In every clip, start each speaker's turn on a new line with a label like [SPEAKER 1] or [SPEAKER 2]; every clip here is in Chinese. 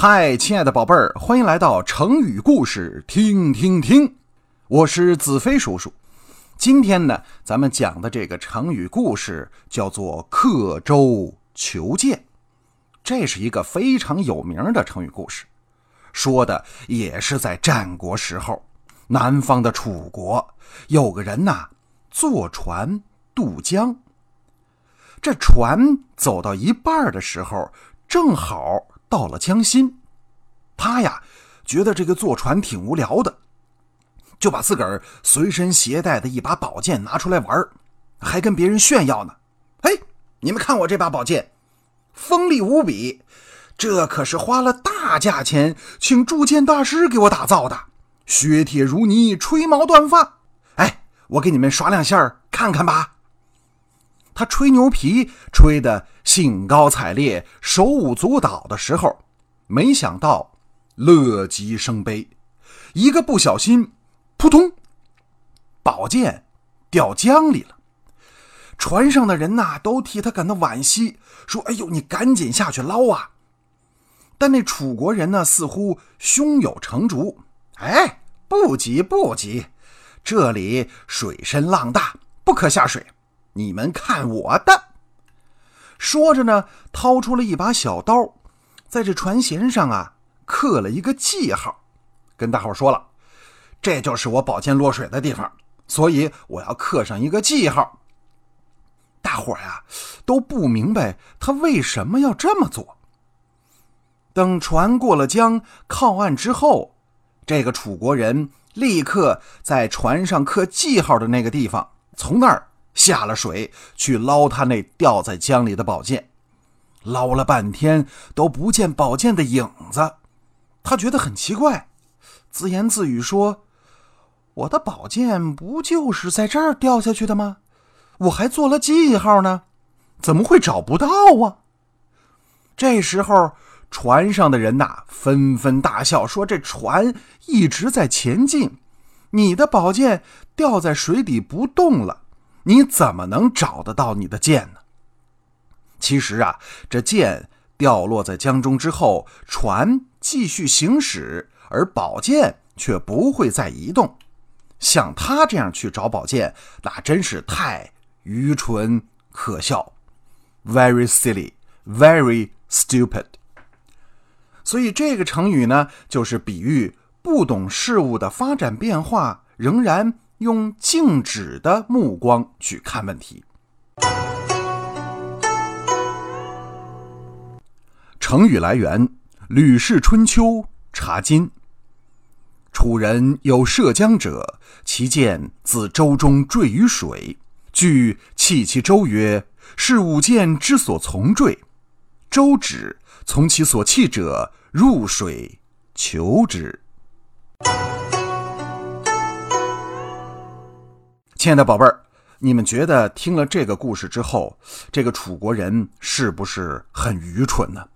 [SPEAKER 1] 嗨，亲爱的宝贝儿，欢迎来到成语故事听听听。我是子飞叔叔。今天呢，咱们讲的这个成语故事叫做“刻舟求剑”，这是一个非常有名的成语故事，说的也是在战国时候，南方的楚国有个人呐，坐船渡江。这船走到一半的时候，正好。到了江心，他呀觉得这个坐船挺无聊的，就把自个儿随身携带的一把宝剑拿出来玩还跟别人炫耀呢。哎，你们看我这把宝剑，锋利无比，这可是花了大价钱请铸剑大师给我打造的，削铁如泥，吹毛断发。哎，我给你们耍两下看看吧。他吹牛皮吹得兴高采烈、手舞足蹈的时候，没想到乐极生悲，一个不小心，扑通，宝剑掉江里了。船上的人呐，都替他感到惋惜，说：“哎呦，你赶紧下去捞啊！”但那楚国人呢，似乎胸有成竹，哎，不急不急，这里水深浪大，不可下水。你们看我的！说着呢，掏出了一把小刀，在这船舷上啊刻了一个记号，跟大伙说了：“这就是我宝剑落水的地方，所以我要刻上一个记号。”大伙呀都不明白他为什么要这么做。等船过了江，靠岸之后，这个楚国人立刻在船上刻记号的那个地方，从那儿。下了水去捞他那掉在江里的宝剑，捞了半天都不见宝剑的影子，他觉得很奇怪，自言自语说：“我的宝剑不就是在这儿掉下去的吗？我还做了记号呢，怎么会找不到啊？”这时候，船上的人呐纷纷大笑，说：“这船一直在前进，你的宝剑掉在水底不动了。”你怎么能找得到你的剑呢？其实啊，这剑掉落在江中之后，船继续行驶，而宝剑却不会再移动。像他这样去找宝剑，那真是太愚蠢可笑，very silly, very stupid。所以这个成语呢，就是比喻不懂事物的发展变化，仍然。用静止的目光去看问题。成语来源：《吕氏春秋·查经》。楚人有涉江者，其剑自舟中坠于水，据弃其舟曰：“是吾剑之所从坠。”舟止，从其所弃者入水求之。亲爱的宝贝儿，你们觉得听了这个故事之后，这个楚国人是不是很愚蠢呢？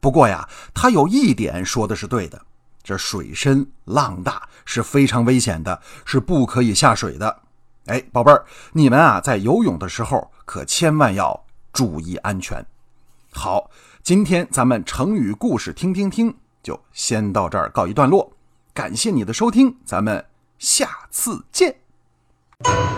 [SPEAKER 1] 不过呀，他有一点说的是对的，这水深浪大是非常危险的，是不可以下水的。哎，宝贝儿，你们啊在游泳的时候可千万要注意安全。好，今天咱们成语故事听听听就先到这儿告一段落，感谢你的收听，咱们下次见。you